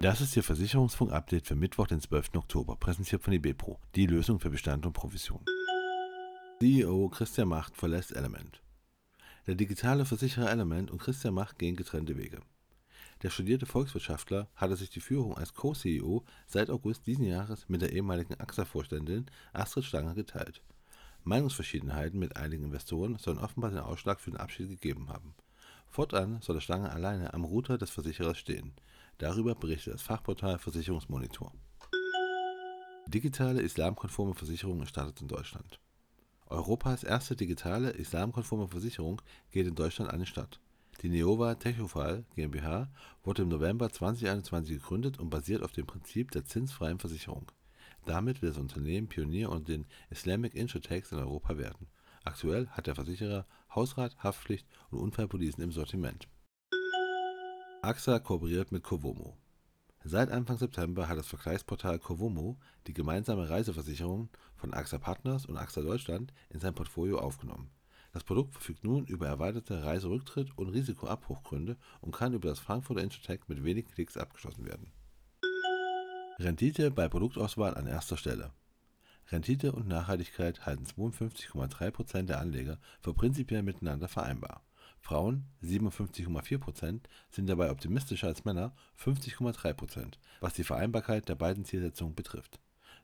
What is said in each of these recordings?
Das ist Ihr Versicherungsfunk-Update für Mittwoch, den 12. Oktober, präsentiert von eBepro, die Lösung für Bestand und Provision. CEO Christian Macht verlässt Element. Der digitale Versicherer Element und Christian Macht gehen getrennte Wege. Der studierte Volkswirtschaftler hatte sich die Führung als Co-CEO seit August diesen Jahres mit der ehemaligen AXA-Vorständin Astrid Stanger geteilt. Meinungsverschiedenheiten mit einigen Investoren sollen offenbar den Ausschlag für den Abschied gegeben haben. Fortan soll der Stanger alleine am Router des Versicherers stehen. Darüber berichtet das Fachportal Versicherungsmonitor. Digitale islamkonforme Versicherung startet in Deutschland. Europas erste digitale islamkonforme Versicherung geht in Deutschland an den Start. Die Neova Techofal GmbH wurde im November 2021 gegründet und basiert auf dem Prinzip der zinsfreien Versicherung. Damit will das Unternehmen Pionier unter den Islamic Insurtechs in Europa werden. Aktuell hat der Versicherer Hausrat, Haftpflicht und Unfallpolicen im Sortiment. AXA kooperiert mit Covomo. Seit Anfang September hat das Vergleichsportal Covomo die gemeinsame Reiseversicherung von AXA Partners und AXA Deutschland in sein Portfolio aufgenommen. Das Produkt verfügt nun über erweiterte Reiserücktritt- und Risikoabbruchgründe und kann über das Frankfurter Insurtech mit wenigen Klicks abgeschlossen werden. Rendite bei Produktauswahl an erster Stelle. Rendite und Nachhaltigkeit halten 52,3% der Anleger für prinzipiell miteinander vereinbar. Frauen (57,4 sind dabei optimistischer als Männer (50,3 was die Vereinbarkeit der beiden Zielsetzungen betrifft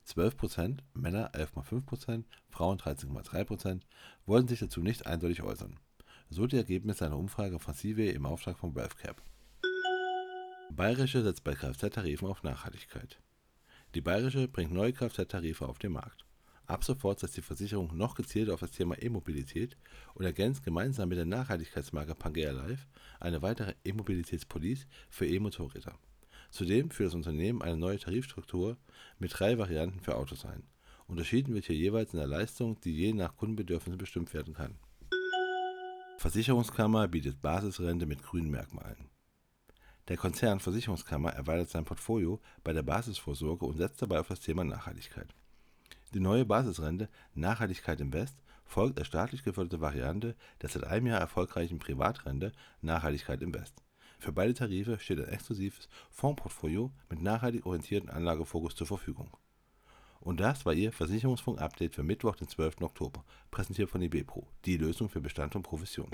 12% Männer 11,5% Frauen 13,3% wollen sich dazu nicht eindeutig äußern. So die Ergebnisse einer Umfrage von Civey im Auftrag von WealthCap. Bayerische setzt bei Kfz-Tarifen auf Nachhaltigkeit. Die Bayerische bringt neue Kfz-Tarife auf den Markt. Ab sofort setzt die Versicherung noch gezielter auf das Thema E-Mobilität und ergänzt gemeinsam mit der Nachhaltigkeitsmarke Pangea Life eine weitere E-Mobilitätspolice für E-Motorräder. Zudem führt das Unternehmen eine neue Tarifstruktur mit drei Varianten für Autos ein. Unterschieden wird hier jeweils in der Leistung, die je nach Kundenbedürfnissen bestimmt werden kann. Versicherungskammer bietet Basisrente mit grünen Merkmalen. Der Konzern Versicherungskammer erweitert sein Portfolio bei der Basisvorsorge und setzt dabei auf das Thema Nachhaltigkeit. Die neue Basisrente Nachhaltigkeit im West folgt als staatlich geförderte Variante der seit einem Jahr erfolgreichen Privatrente Nachhaltigkeit im West für beide Tarife steht ein exklusives Fondsportfolio mit nachhaltig orientierten Anlagefokus zur Verfügung. Und das war Ihr Versicherungsfunk-Update für Mittwoch, den 12. Oktober, präsentiert von eBepro, die Lösung für Bestand und Provision.